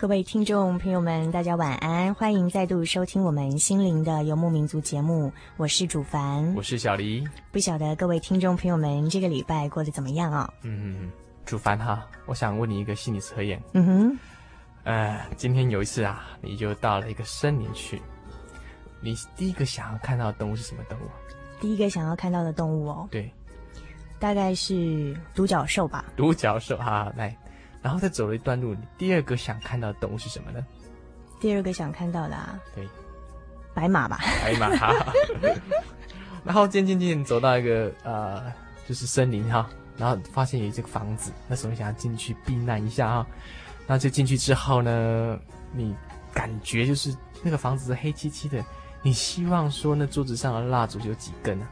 各位听众朋友们，大家晚安，欢迎再度收听我们心灵的游牧民族节目。我是主凡，我是小黎。不晓得各位听众朋友们这个礼拜过得怎么样啊、哦？嗯，主凡哈，我想问你一个心理测验。嗯哼，呃，今天有一次啊，你就到了一个森林去，你第一个想要看到的动物是什么动物？第一个想要看到的动物哦，对，大概是独角兽吧。独角兽，哈，来。然后再走了一段路，你第二个想看到的动物是什么呢？第二个想看到的啊，对，白马吧。白马哈。然后渐渐渐走到一个呃，就是森林哈，然后发现有一个房子，那时候想要进去避难一下哈。那就进去之后呢，你感觉就是那个房子是黑漆漆的，你希望说那桌子上的蜡烛有几根呢？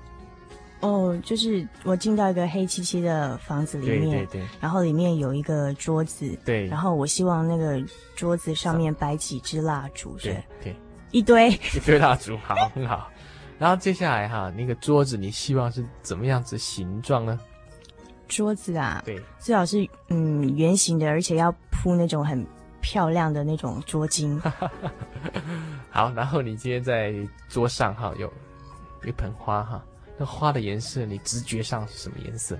哦，就是我进到一个黑漆漆的房子里面，对对对，然后里面有一个桌子，对，然后我希望那个桌子上面摆几支蜡烛，对对，一堆一堆蜡烛，好，很好。然后接下来哈，那个桌子你希望是怎么样子形状呢？桌子啊，对，最好是嗯圆形的，而且要铺那种很漂亮的那种桌巾。好，然后你今天在桌上哈有一盆花哈。那花的颜色，你直觉上是什么颜色？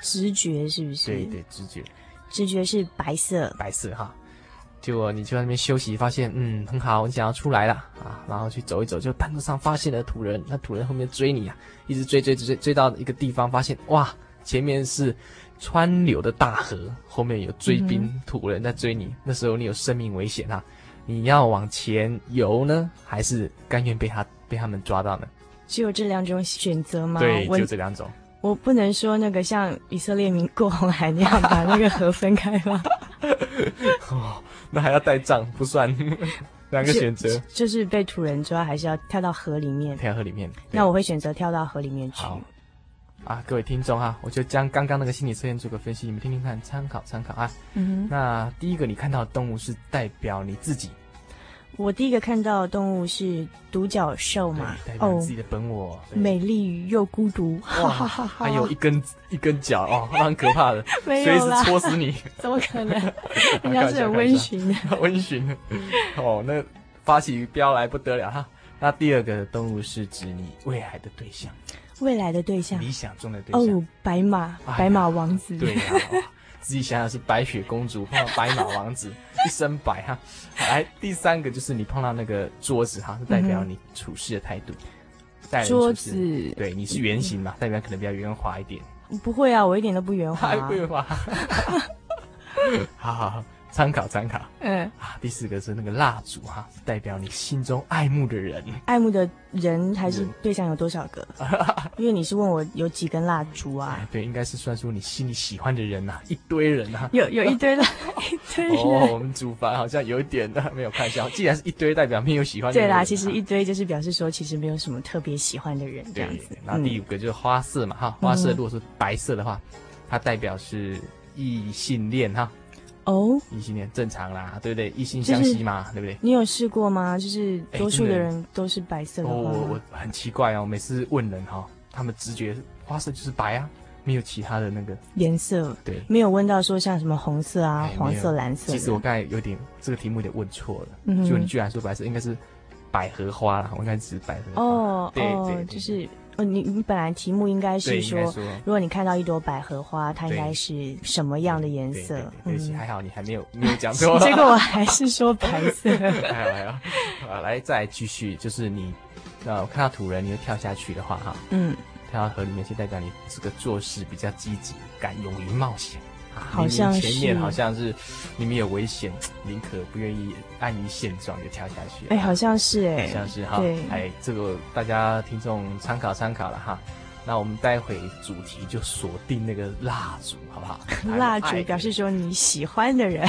直觉是不是？对对，直觉，直觉是白色。白色哈，结果你就在那边休息，发现嗯很好，你想要出来了啊，然后去走一走，就半路上发现了土人，那土人后面追你啊，一直追追追追，追到一个地方，发现哇，前面是川流的大河，后面有追兵、嗯、土人在追你，那时候你有生命危险啊，你要往前游呢，还是甘愿被他被他们抓到呢？只有这两种选择吗？对，就这两种。我不能说那个像以色列民过红海那样把那个河分开吗？哦，那还要带杖，不算。两个选择就，是被土人抓，还是要跳到河里面？跳到河里面。那我会选择跳到河里面去。好啊，各位听众哈，我就将刚刚那个心理测验做个分析，你们听听看，参考参考啊。嗯哼。那第一个你看到的动物是代表你自己。我第一个看到的动物是独角兽嘛，哦，自己的本我，美丽又孤独，哇，还有一根一根脚哦，蛮可怕的，随时戳死你，怎么可能？人家是很温驯的，温驯的，哦，那发起飙来不得了哈。那第二个动物是指你未来的对象，未来的对象，理想中的对象，哦，白马，白马王子，对呀。自己想想是白雪公主碰到白马王子，一身白哈。来，第三个就是你碰到那个桌子哈，是代表你处事的态度。嗯、桌子，对，你是圆形嘛，代表可能比较圆滑一点。不会啊，我一点都不圆滑。不圆滑。好 好好。参考参考，嗯啊，第四个是那个蜡烛哈，代表你心中爱慕的人，爱慕的人还是对象有多少个？因为你是问我有几根蜡烛啊？对，应该是算出你心里喜欢的人呐、啊，一堆人呐、啊，有有一堆了，一堆人。哦，我们主凡好像有一点的没有看笑，既然是一堆，代表没有喜欢的人、啊。对啦，其实一堆就是表示说，其实没有什么特别喜欢的人这样子。那第五个就是花色嘛，哈、嗯，花色如果是白色的话，它代表是异性恋哈。哦，异性恋正常啦，对不对？异性相吸嘛，对不对？你有试过吗？就是多数的人都是白色的。我我很奇怪哦，每次问人哈，他们直觉花色就是白啊。没有其他的那个颜色，对，没有问到说像什么红色啊、黄色、蓝色。其实我刚才有点这个题目有点问错了，嗯，就你居然说白色，应该是百合花啦，我应该只是百合花。哦，对对，就是哦，你你本来题目应该是说，如果你看到一朵百合花，它应该是什么样的颜色？对不起，还好你还没有没有讲错，结 果我还是说白色。还好还好，好，来再继续，就是你呃看到土人，你会跳下去的话，哈，嗯。跳到河里面，去代表你这个做事比较积极，敢勇于冒险啊！好像是前面好像是里面有危险，宁可不愿意安于现状就跳下去。哎，好像是哎，好像是哈。对，哎，这个大家听众参考参考了哈。那我们待会主题就锁定那个蜡烛，好不好？蜡烛表示说你喜欢的人，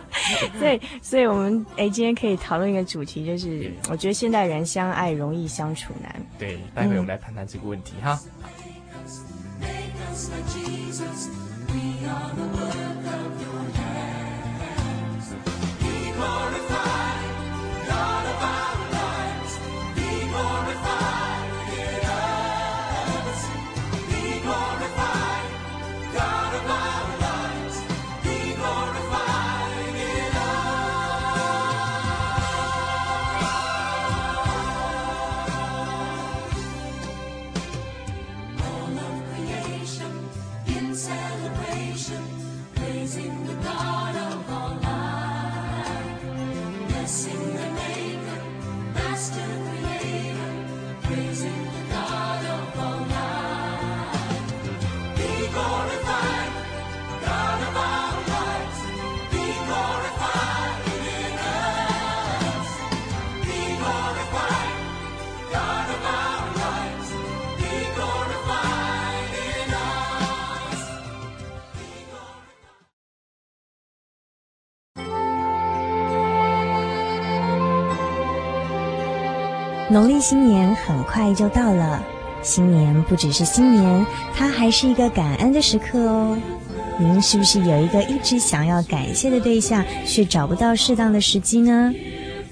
所以，所以我们哎，今天可以讨论一个主题，就是我觉得现代人相爱容易相处难。对，待会我们来谈谈这个问题哈。We are the work of 农历新年很快就到了，新年不只是新年，它还是一个感恩的时刻哦。您是不是有一个一直想要感谢的对象，却找不到适当的时机呢？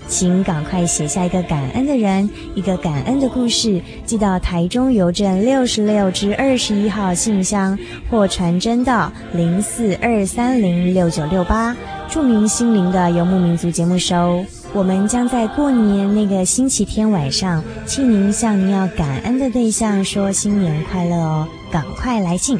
请赶快写下一个感恩的人，一个感恩的故事，寄到台中邮政六十六至二十一号信箱，或传真到零四二三零六九六八，著名心灵的游牧民族节目收。我们将在过年那个星期天晚上，请您向您要感恩的对象说新年快乐哦！赶快来信。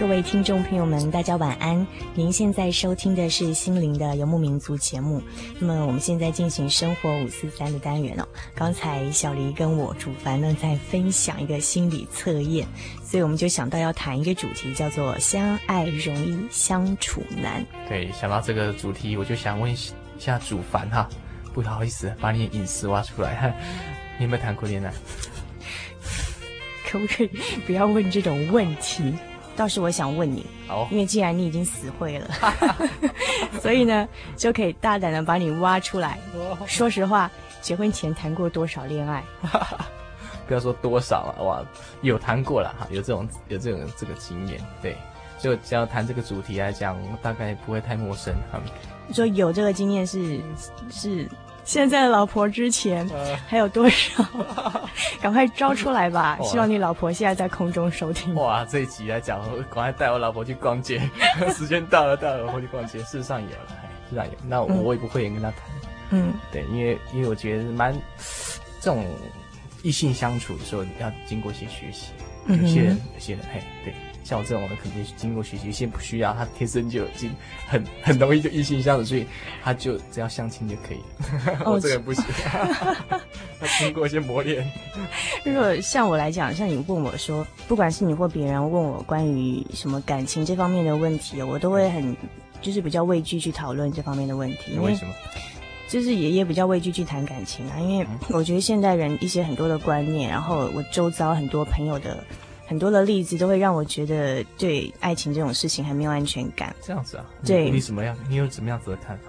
各位听众朋友们，大家晚安。您现在收听的是心灵的游牧民族节目。那么我们现在进行生活五四三的单元哦。刚才小黎跟我主凡呢在分享一个心理测验，所以我们就想到要谈一个主题，叫做“相爱容易相处难”。对，想到这个主题，我就想问一下主凡哈，不好意思把你隐私挖出来，你有没有谈过恋爱？可不可以不要问这种问题？倒是我想问你，好，因为既然你已经死会了，所以呢，就可以大胆的把你挖出来。说实话，结婚前谈过多少恋爱？不要说多少了，哇，有谈过了哈，有这种有这种这个经验，对，就只要谈这个主题来讲，大概不会太陌生哈。你说有这个经验是是。现在的老婆之前还有多少？赶快招出来吧！希望你老婆现在在空中收听。哇，这一集来讲，我赶快带我老婆去逛街。时间到了，带我老婆去逛街。事实上有了，事实上有。那我也不会跟他谈。嗯，对，因为因为我觉得蛮这种异性相处的时候，要经过一些学习。有些人，有些人，嘿，对。像我这种人，肯定是经过学习，先不需要，他天生就已经很很容易就异性相处，所以他就只要相亲就可以了。我这个人不行，他经过一些磨练。如果像我来讲，像你问我说，不管是你或别人问我关于什么感情这方面的问题，我都会很就是比较畏惧去讨论这方面的问题。为什么？就是爷爷比较畏惧去谈感情啊，因为我觉得现代人一些很多的观念，然后我周遭很多朋友的很多的例子，都会让我觉得对爱情这种事情还没有安全感。这样子啊？对，你怎么样？你有什么样子的看法？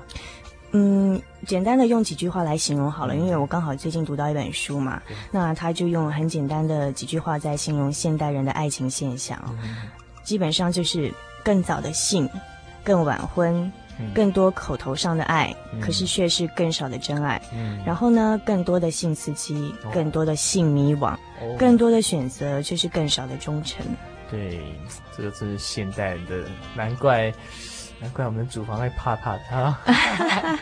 嗯，简单的用几句话来形容好了，因为我刚好最近读到一本书嘛，那他就用很简单的几句话在形容现代人的爱情现象，嗯、基本上就是更早的性，更晚婚，嗯、更多口头上的爱，嗯、可是却是更少的真爱。嗯，然后呢，更多的性刺激，哦、更多的性迷惘，哦、更多的选择，却是更少的忠诚。对，这个真是现代人的，难怪。难怪我们的主房会怕怕的啊！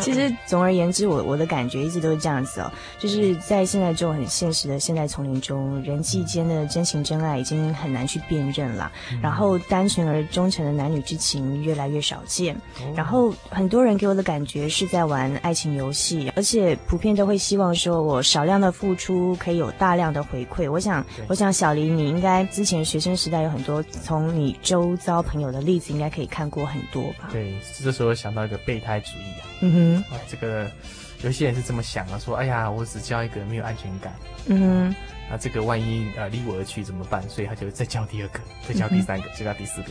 其实总而言之，我我的感觉一直都是这样子哦，就是在现在这种很现实的现代丛林中，人际间的真情真爱已经很难去辨认了。嗯、然后单纯而忠诚的男女之情越来越少见。哦、然后很多人给我的感觉是在玩爱情游戏，而且普遍都会希望说我少量的付出可以有大量的回馈。我想，我想小黎，你应该之前学生时代有很多从你周遭朋友的例子，应该可以看过。很多吧？对，这时候想到一个备胎主义啊。嗯哼，这个有些人是这么想啊，说：“哎呀，我只交一个没有安全感。”嗯哼，那这个万一呃离我而去怎么办？所以他就再交第二个，再交第三个，再交、嗯、哼第四个，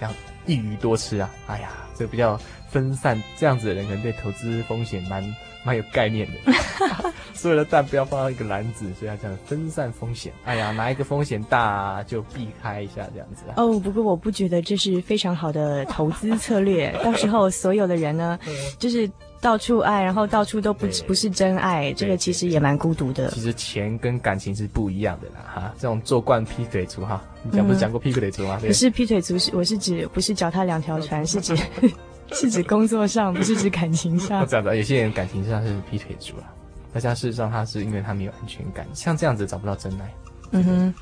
这样一鱼多吃啊！哎呀，这个比较分散，这样子的人可能对投资风险蛮蛮有概念的。所有的蛋不要放到一个篮子，所以要这样分散风险。哎呀，哪一个风险大就避开一下，这样子。哦，不过我不觉得这是非常好的投资策略。到时候所有的人呢，就是到处爱，然后到处都不不是真爱，这个其实也蛮孤独的。其实钱跟感情是不一样的啦，哈。这种做惯劈腿族哈，你讲不是讲过劈腿族吗？可是劈腿族，是我是指不是脚踏两条船，是指 是指工作上，不是指感情上。这样的，有些人感情上是劈腿族啊。大家事实上，他是因为他没有安全感，像这样子找不到真爱。嗯哼。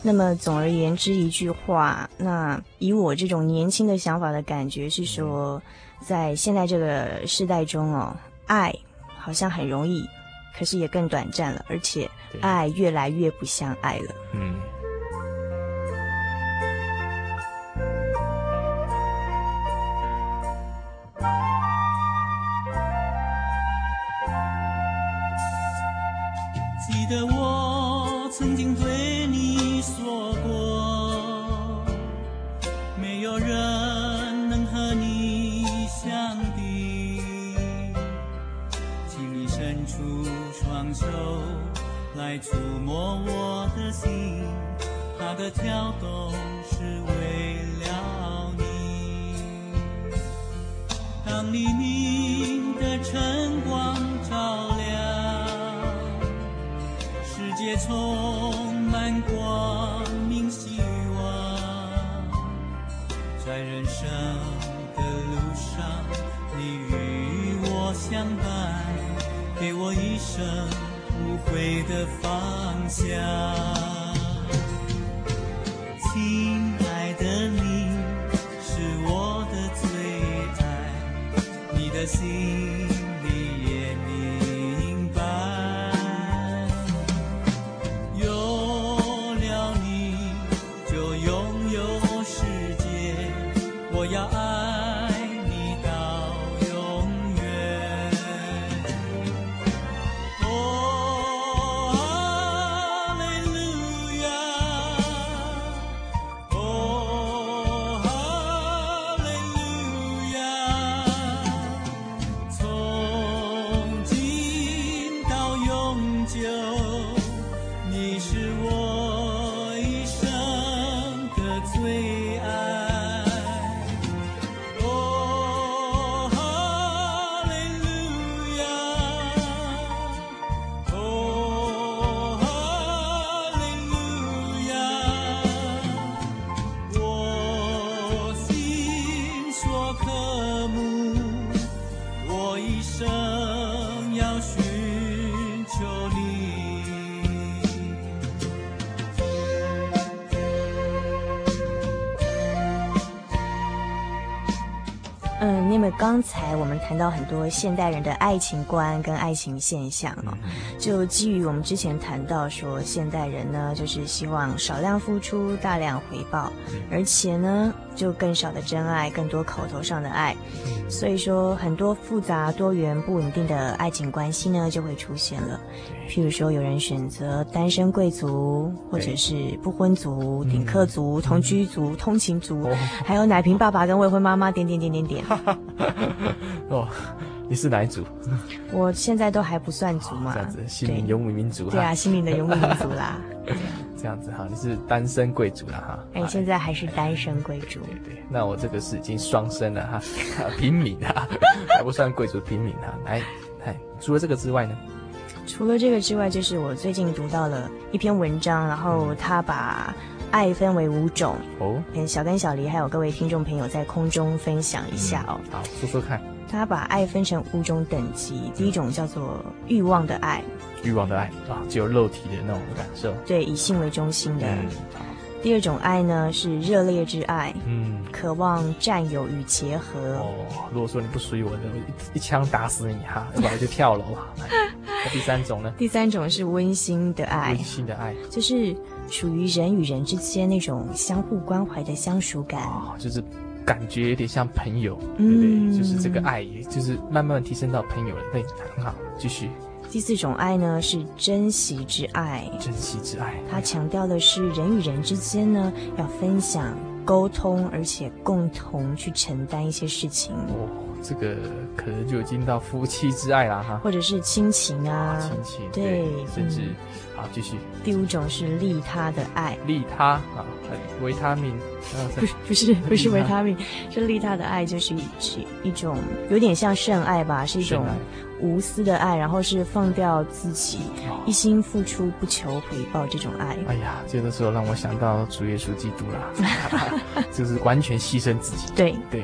那么总而言之一句话，那以我这种年轻的想法的感觉是说，在现在这个时代中哦，爱好像很容易，可是也更短暂了，而且爱越来越不像爱了。嗯。得我曾经对你说过，没有人能和你相比。请你伸出双手来触摸我的心，它的跳动是为了你。当黎明的晨也充满光明希望，在人生的路上，你与我相伴，给我一生无悔的方向。刚才我们谈到很多现代人的爱情观跟爱情现象哦，就基于我们之前谈到说，现代人呢就是希望少量付出，大量回报，而且呢就更少的真爱，更多口头上的爱，所以说很多复杂多元不稳定的爱情关系呢就会出现了。譬如说，有人选择单身贵族，或者是不婚族、顶客族、同居族、通勤族，还有奶瓶爸爸跟未婚妈妈，点点点点点。哦，你是哪一族？我现在都还不算族嘛。这样子，心灵游牧民族。对啊，心灵的游牧民族啦。这样子哈，你是单身贵族了哈。哎，现在还是单身贵族。对对，那我这个是已经双身了哈，平民哈，还不算贵族，平民哈。来，来，除了这个之外呢？除了这个之外，就是我最近读到了一篇文章，然后他把爱分为五种哦，跟小跟、小黎还有各位听众朋友在空中分享一下哦。好，说说看。他把爱分成五种等级，第一种叫做欲望的爱，欲望的爱啊，只有肉体的那种感受，对，以性为中心的。第二种爱呢是热烈之爱，嗯，渴望占有与结合。哦，如果说你不属于我的，一一枪打死你哈，要不然就跳楼了。那第三种呢？第三种是温馨的爱，温馨的爱就是属于人与人之间那种相互关怀的相属感。哦，就是感觉有点像朋友，嗯，对不对？就是这个爱，也就是慢慢提升到朋友了。对，很好，继续。第四种爱呢是珍惜之爱，珍惜之爱，它强调的是人与人之间呢要分享、沟通，而且共同去承担一些事情。哦，这个可能就已经到夫妻之爱啦哈，或者是亲情啊，亲情，对，对甚至、嗯、好继续。第五种是利他的爱，利他啊，维他命，不是 不是 不是维他命，是利他的爱，就是一一种有点像圣爱吧，是一种。无私的爱，然后是放掉自己，哦、一心付出，不求回报这种爱。哎呀，这个时候让我想到主耶稣基督了，就是完全牺牲自己。对对，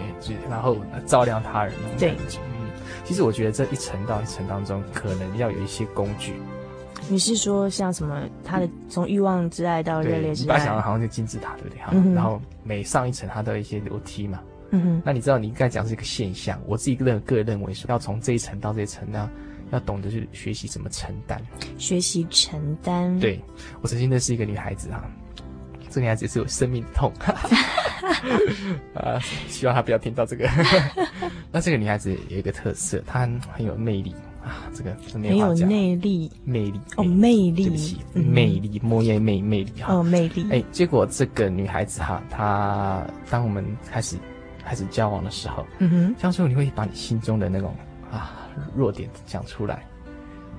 然后照亮他人。对，嗯，其实我觉得这一层到一层当中，可能要有一些工具。你是说像什么？他的从欲望之爱到热烈之爱，你把想的好像就金字塔，对不对？哈、嗯，然后每上一层，它都有一些楼梯嘛。嗯哼，那你知道你刚才讲是一个现象，我自己个人个人认为是要从这一层到这一层，呢？要懂得去学习怎么承担，学习承担。对，我曾经认识一个女孩子啊，这个女孩子也是有生命的痛，啊，希望她不要听到这个。那这个女孩子有一个特色，她很有魅力啊，这个很有魅力，魅力哦，魅力，对不起，魅力，莫言魅魅力哈，哦，魅力。哎，结果这个女孩子哈，她当我们开始。开始交往的时候，嗯哼，这样时候你会把你心中的那种啊弱点讲出来，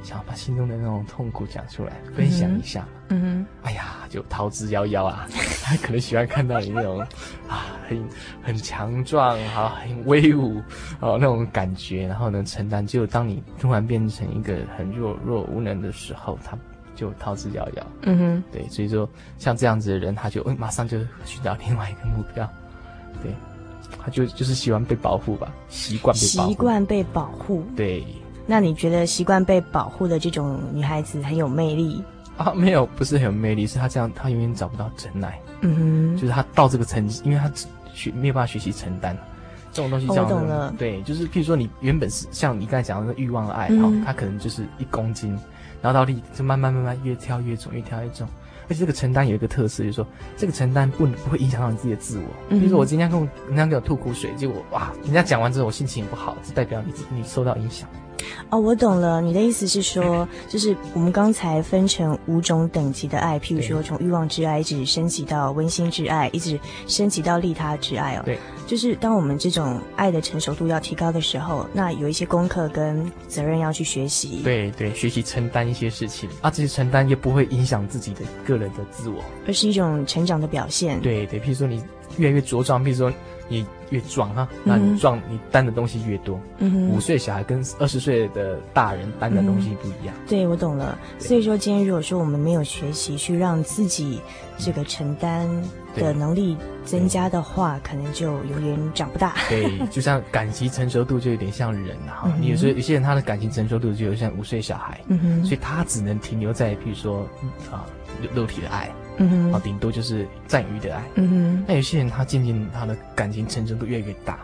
想要把心中的那种痛苦讲出来，分享一下，嗯哼，哎呀，就逃之夭夭啊！他 可能喜欢看到你那种啊很很强壮啊很威武哦那种感觉，然后能承担。就当你突然变成一个很弱弱无能的时候，他就逃之夭夭。嗯哼，对，所以说像这样子的人，他就马上就寻找另外一个目标，对。他就就是喜欢被保护吧，习惯被保护。习惯被保护。对。那你觉得习惯被保护的这种女孩子很有魅力啊？没有，不是很有魅力，是她这样，她永远找不到真爱。嗯哼。就是她到这个层级，因为她学没有办法学习承担这种东西叫。我懂了。对，就是譬如说你原本是像你刚才讲的那个欲望的爱，哈、嗯，她可能就是一公斤，然后到底就慢慢慢慢越跳越重，越跳越重。而且这个承担有一个特色，就是说这个承担不不会影响到你自己的自我。比如说我今天跟我人家给我吐苦水，结果哇，人家讲完之后我心情也不好，就代表你你受到影响。哦，我懂了，你的意思是说，就是我们刚才分成五种等级的爱，譬如说从欲望之爱一直升级到温馨之爱，一直升级到利他之爱哦。对。就是当我们这种爱的成熟度要提高的时候，那有一些功课跟责任要去学习。对对，学习承担一些事情啊，这些承担也不会影响自己的个人的自我，而是一种成长的表现。对对，譬如说你越来越茁壮，譬如说你越壮哈，那你壮，你担的东西越多。嗯哼，五岁小孩跟二十岁的大人担的东西不一样。嗯、对，我懂了。所以说，今天如果说我们没有学习去让自己这个承担的能力增加的话，可能就永远长不大。对，就像感情成熟度就有点像人哈。嗯、你有时候有些人他的感情成熟度就有像五岁小孩，嗯哼，所以他只能停留在比如说啊肉体的爱，嗯哼，啊顶多就是占有欲的爱，嗯哼。那有些人他渐渐他的感情成熟度越来越大，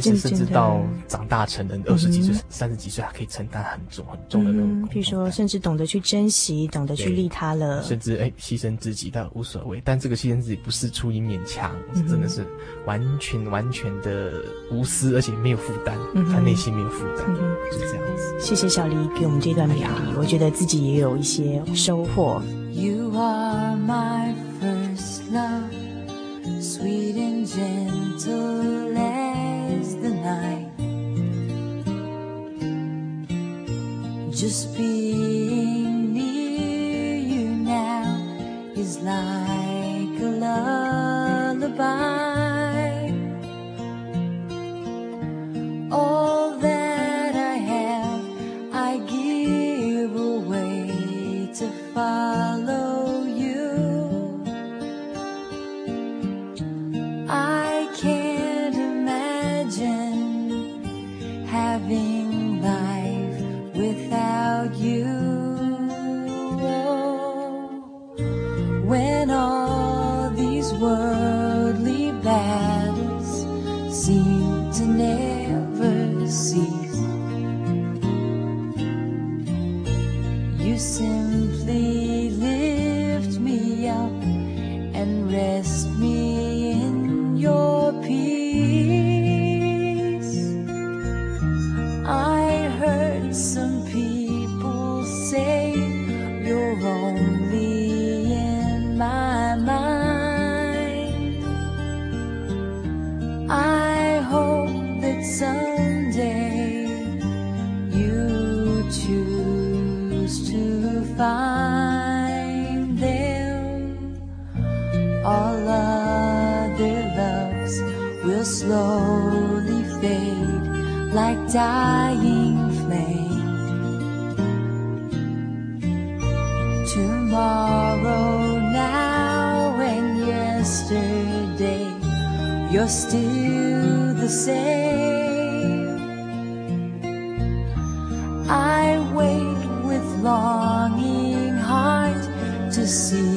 一直甚至到长大成人，二十几岁、三十几岁还可以承担很重很重的那种。比如说，甚至懂得去珍惜，懂得去利他了，甚至哎牺牲自己倒无所谓。但这个牺牲自己不是出于勉强，是真的是完全完全的无私，而且没有负担，他内心没有负担，就是这样子。谢谢小黎给我们这段勉励，我觉得自己也有一些收获。You are my first love, sweet and gentle just be someday you choose to find them. All other loves will slowly fade like dying flame. Tomorrow, now, and yesterday, you're still the same. Longing heart to see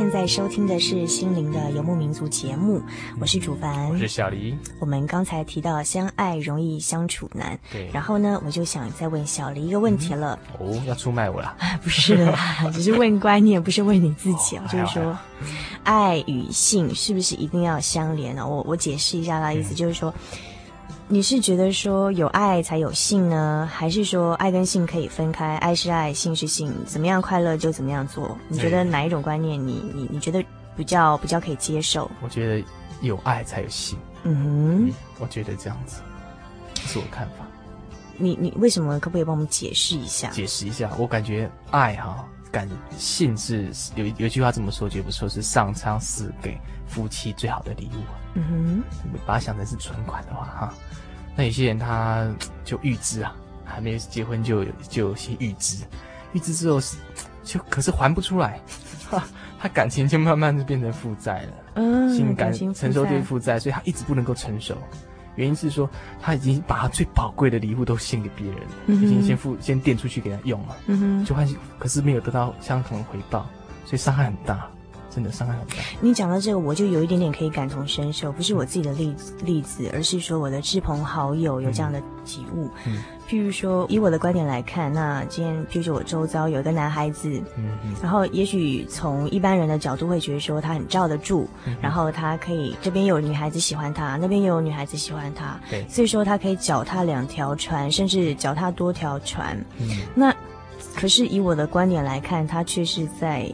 现在收听的是《心灵的游牧民族》节目，我是主凡，我是小黎。我们刚才提到相爱容易相处难，对。然后呢，我就想再问小黎一个问题了。嗯、哦，要出卖我了？不是啦，只是问观念，不是问你自己啊。哦、就是说，爱与性是不是一定要相连呢？我我解释一下他的意思，嗯、就是说。你是觉得说有爱才有性呢，还是说爱跟性可以分开？爱是爱，性是性，怎么样快乐就怎么样做？你觉得哪一种观念你，你你你觉得比较比较可以接受？我觉得有爱才有性。嗯哼，嗯，我觉得这样子，这是我看法。你你为什么？可不可以帮我们解释一下？解释一下，我感觉爱哈，感性是有有一句话这么说，绝不说是上苍赐给夫妻最好的礼物。嗯哼，把它想成是存款的话哈。那有些人他就预支啊，还没有结婚就有就有些预支，预支之后是就可是还不出来，哈，他感情就慢慢就变成负债了，嗯，心感承受对负债，所以他一直不能够成熟。原因是说他已经把他最宝贵的礼物都献给别人，嗯、已经先付先垫出去给他用了，嗯哼，就换可是没有得到相同的回报，所以伤害很大。真的伤害很大。你讲到这个，我就有一点点可以感同身受，不是我自己的例子例子，而是说我的志朋好友有这样的体悟。嗯，譬如说，以我的观点来看，那今天譬如说我周遭有一个男孩子，嗯嗯，然后也许从一般人的角度会觉得说他很罩得住，嗯，然后他可以这边有女孩子喜欢他，那边又有女孩子喜欢他，对，所以说他可以脚踏两条船，甚至脚踏多条船。嗯，那可是以我的观点来看，他却是在。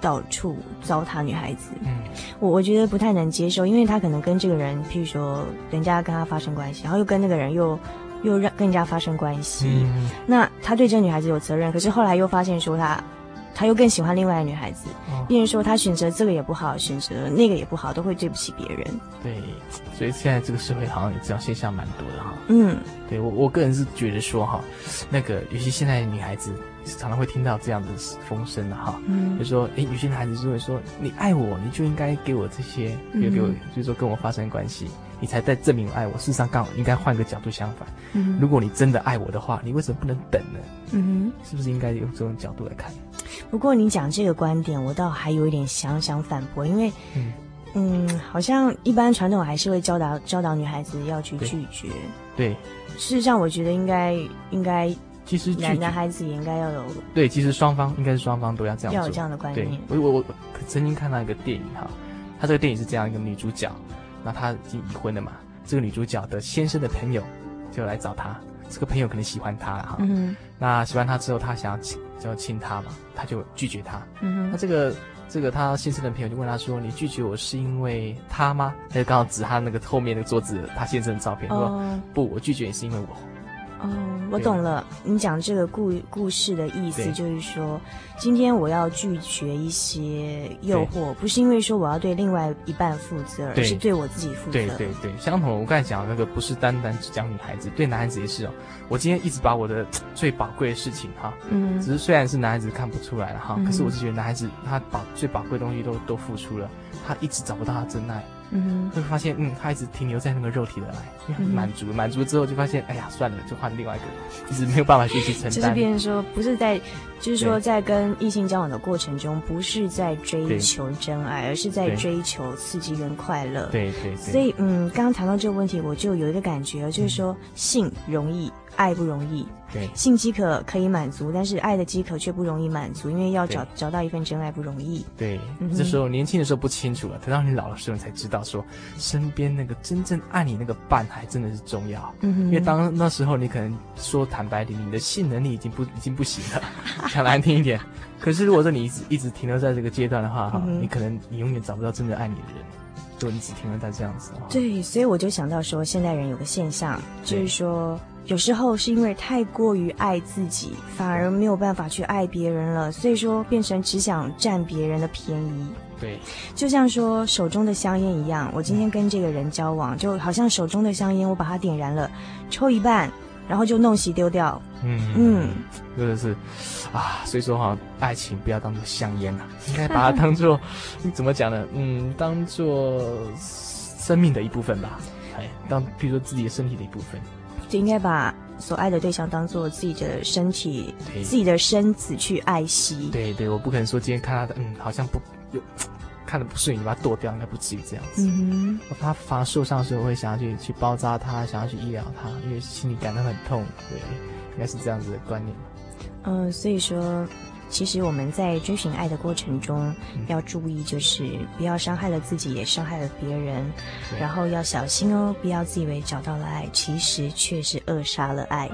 到处糟蹋女孩子，嗯，我我觉得不太能接受，因为他可能跟这个人，譬如说人家跟他发生关系，然后又跟那个人又又让跟人家发生关系，嗯，那他对这个女孩子有责任，可是后来又发现说他他又更喜欢另外一个女孩子，哦变成说他选择这个也不好，选择那个也不好，都会对不起别人。对，所以现在这个社会好像也这样现象蛮多的哈。嗯，对我我个人是觉得说哈，那个尤其现在的女孩子常常会听到这样的风声的哈，嗯就说哎，有些男孩子就会说你爱我，你就应该给我这些，比如给我嗯，就是说跟我发生关系，你才在证明爱我。事实上刚好应该换个角度相反，嗯如果你真的爱我的话，你为什么不能等呢？嗯是不是应该用这种角度来看？不过你讲这个观点，我倒还有一点想想反驳，因为嗯。嗯，好像一般传统还是会教导教导女孩子要去拒绝。对，事实上，我觉得应该应该其实拒男男，孩子也应该要有对，其实双方应该是双方都要这样要有这。样的观对。念。，我我我曾经看到一个电影哈，他这个电影是这样一个女主角，那她已经已婚了嘛，这个女主角的先生的朋友就来找她，这个朋友可能喜欢她了哈，嗯那喜欢她之后，他想要亲就要亲她嘛，他就拒绝她。哼嗯哼那这个这个他先生的朋友就问他说：“你拒绝我是因为他吗？”他就刚好指他那个后面那个桌子他先生的照片，说哦：“不，我拒绝你是因为我。”哦，我懂了。你讲这个故故事的意思就是说，今天我要拒绝一些诱惑，不是因为说我要对另外一半负责，而是对我自己负责。对对对，相同。我刚才讲的那个不是单单只讲女孩子，对男孩子也是哦。我今天一直把我的最宝贵的事情哈，嗯只是虽然是男孩子看不出来了哈，嗯可是我是觉得男孩子他把最宝贵的东西都都付出了，他一直找不到他真爱，嗯会发现嗯，他一直停留在那个肉体的爱，因为他满足满足之后就发现，哎呀，算了，就换另外一个，一直没有办法学习承就是别人说，不是在，就是说在跟异性交往的过程中，不是在追求真爱，而是在追求刺激跟快乐。对对对，所以，嗯，刚刚谈到这个问题，我就有一个感觉，就是说，性容易，爱不容易。对性饥渴可以满足，但是爱的饥渴却不容易满足，因为要找找到一份真爱不容易。对这时候年轻的时候不清楚了，等到你老的时候，你才知道说，身边那个真正爱你那个伴还真的是重要。嗯哼因为当那时候你可能说坦白点，你的性能力已经不已经不行了，讲难听一点。可是如果说你一直一直停留在这个阶段的话，哈、嗯你可能你永远找不到真正爱你的人。就你只停留在这样子的话，对，所以我就想到说，现代人有个现象，就是说，有时候是因为太过于爱自己，反而没有办法去爱别人了，所以说变成只想占别人的便宜。对就像说手中的香烟一样，我今天跟这个人交往，就好像手中的香烟，我把它点燃了，抽一半，然后就弄熄丢掉。嗯嗯，真的是啊，所以说哈，爱情不要当做香烟啊、应该把它当做 怎么讲呢？嗯，当做生命的一部分吧。哎，当比如说自己的身体的一部分。就应该把所爱的对象当做自己的身体、自己的身子去爱惜。对对，我不可能说今天看他的，嗯，好像不有看的不顺眼，你把它剁掉，应该不至于这样子。嗯我怕反而受伤的时候，我会想要去去包扎他，想要去医疗他，因为心里感到很痛。对，应该是这样子的观念。哼，嗯、所以说，其实我们在追寻爱的过程中，嗯要注意，就是不要伤害了自己，也伤害了别人，然后要小心哦，不要自以为找到了爱，其实却是扼杀了爱。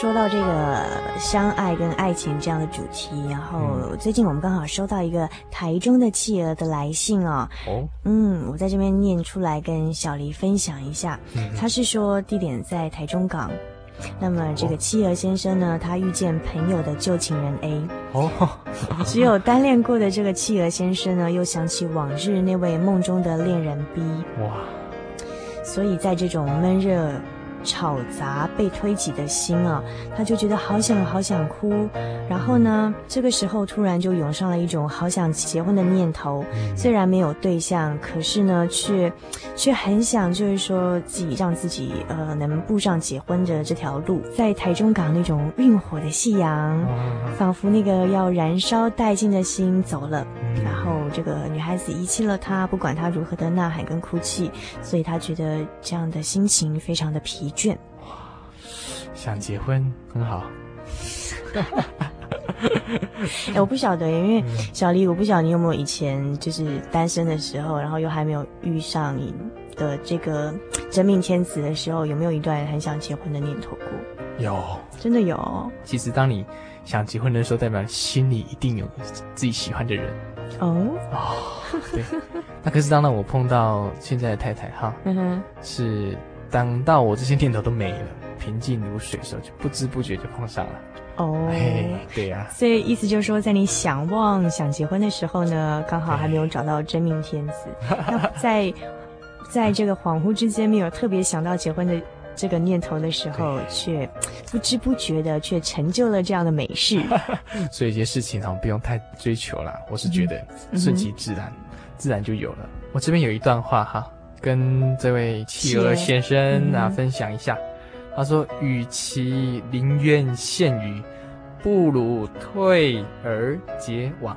说到这个相爱跟爱情这样的主题，然后最近我们刚好收到一个台中的企鹅的来信哦。哦，嗯，我在这边念出来跟小黎分享一下。嗯他是说地点在台中港。那么这个企鹅先生呢，他遇见朋友的旧情人 A。哦，只有单恋过的这个企鹅先生呢，又想起往日那位梦中的恋人 B。哇，所以在这种闷热。吵杂被推挤的心啊，他就觉得好想好想哭。然后呢，这个时候突然就涌上了一种好想结婚的念头。虽然没有对象，可是呢，却却很想，就是说自己让自己呃能步上结婚的这条路。在台中港那种运火的夕阳，仿佛那个要燃烧殆尽的心走了。然后这个女孩子遗弃了他，不管他如何的呐喊跟哭泣，所以他觉得这样的心情非常的疲倦。哇，想结婚很好。哎，我不晓得，因为小黎，我不晓得你有没有以前就是单身的时候，然后又还没有遇上你的这个真命天子的时候，有没有一段很想结婚的念头过？有，真的有。其实当你想结婚的时候，代表心里一定有自己喜欢的人。哦哦，对。那可是当然，我碰到现在的太太哈，嗯哼，是等到我这些念头都没了，平静如水的时候，就不知不觉就碰上了。哦，哎，对呀、啊。所以意思就是说，在你想望想结婚的时候呢，刚好还没有找到真命天子。那在在这个恍惚之间，没有特别想到结婚的这个念头的时候，却不知不觉的却成就了这样的美事。所以一些事情哈，不用太追求啦。我是觉得顺其自然，嗯、自然就有了。我这边有一段话哈，跟这位企鹅先生啊、嗯、分享一下。他说：“与其临渊羡鱼，不如退而结网。”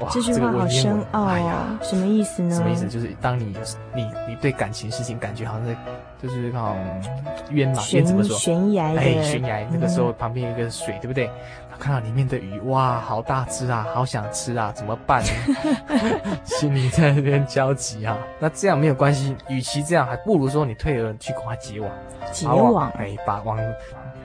哇，这句话好深奥呀，什么意思呢？什么意思？就是当你你你对感情事情感觉好像在，就是那种渊嘛，渊怎么说？悬崖，哎，悬崖。那个时候旁边有一个水，嗯、对不对？看到里面的鱼，哇，好大只啊，好想吃啊，怎么办呢？心里在那边焦急啊。那这样没有关系，与其这样，还不如说你退而去跟他结网。结网，哎，把网。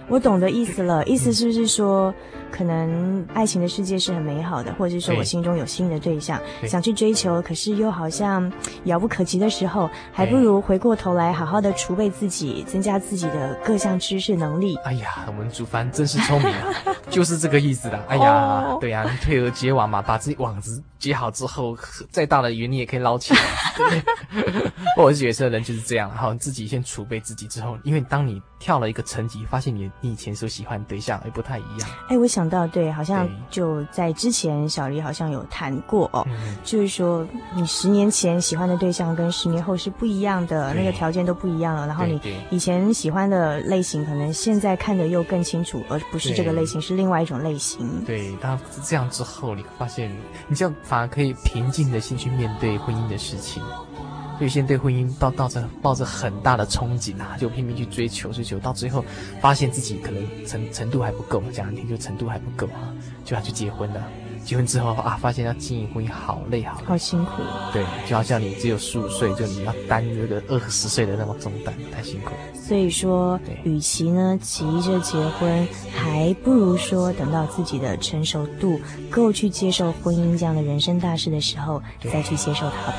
我懂得意思了，意思是不是说，嗯、可能爱情的世界是很美好的，或者是说我心中有心仪的对象，对想去追求，可是又好像遥不可及的时候，还不如回过头来好好的储备自己，增加自己的各项知识能力。哎呀，我们主凡真是聪明啊，就是这个意思的。哎呀，oh. 对呀、啊，你退而结网嘛，把自己网子结好之后，再大的鱼你也可以捞起来。对，我是觉得人就是这样，好，自己先储备自己之后，因为当你跳了一个层级，发现你。你以前所喜欢的对象也不太一样。哎，我想到，对，好像就在之前，小黎好像有谈过哦，嗯、就是说你十年前喜欢的对象跟十年后是不一样的，那个条件都不一样了。然后你以前喜欢的类型，可能现在看的又更清楚，而不是这个类型，是另外一种类型。对，当这样之后，你发现你这样反而可以平静的心去面对婚姻的事情。所以现在对婚姻抱抱着抱着很大的憧憬啊，就拼命去追求追求，到最后发现自己可能程程度还不够，讲难听就程度还不够啊，就要去结婚了。结婚之后啊，发现要经营婚姻好累好累，好辛苦。对，就好像你只有十五岁，就你要担这个二十岁的那么重担，太辛苦。所以说，与其呢急着结婚，还不如说等到自己的成熟度够去接受婚姻这样的人生大事的时候，再去接受它吧。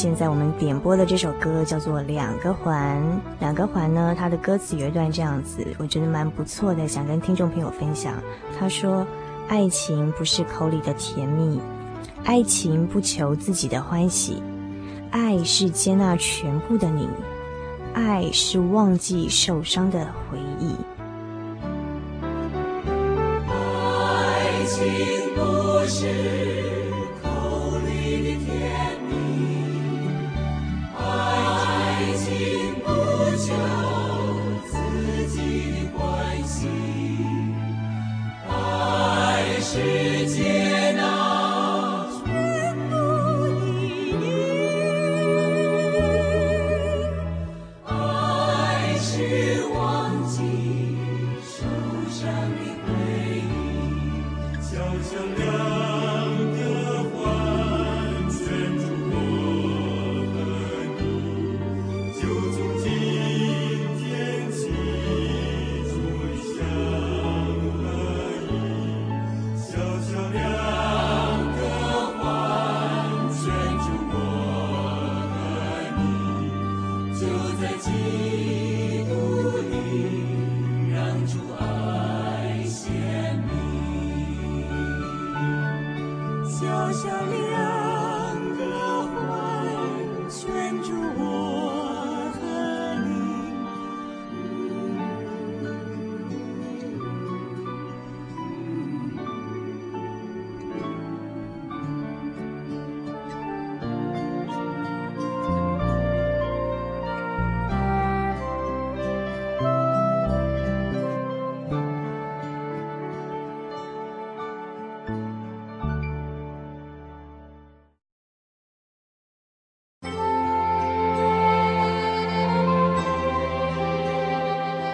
现在我们点播的这首歌叫做《两个环》，两个环呢，它的歌词有一段这样子，我觉得蛮不错的，想跟听众朋友分享。他说：“爱情不是口里的甜蜜，爱情不求自己的欢喜，爱是接纳全部的你，爱是忘记受伤的回忆。”爱情不是。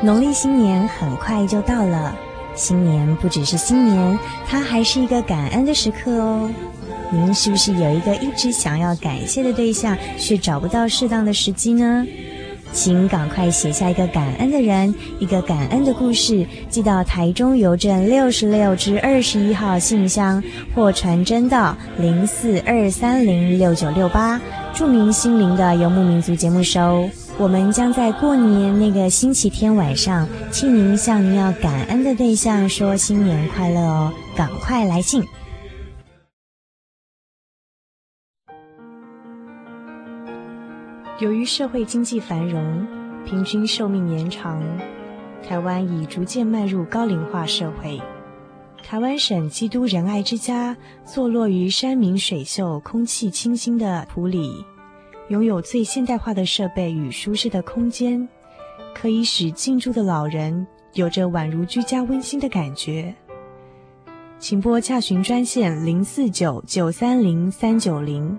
农历新年很快就到了，新年不只是新年，它还是一个感恩的时刻哦。您是不是有一个一直想要感谢的对象，却找不到适当的时机呢？请赶快写下一个感恩的人，一个感恩的故事，寄到台中邮政六十六至二十一号信箱，或传真到零四二三零六九六八，注明心灵的游牧民族节目收。我们将在过年那个星期天晚上，替您向您要感恩的对象说新年快乐哦！赶快来信。由于社会经济繁荣，平均寿命延长，台湾已逐渐迈入高龄化社会。台湾省基督仁爱之家坐落于山明水秀、空气清新的埔里。拥有最现代化的设备与舒适的空间，可以使进驻的老人有着宛如居家温馨的感觉。请拨洽询专线零四九九三零三九零。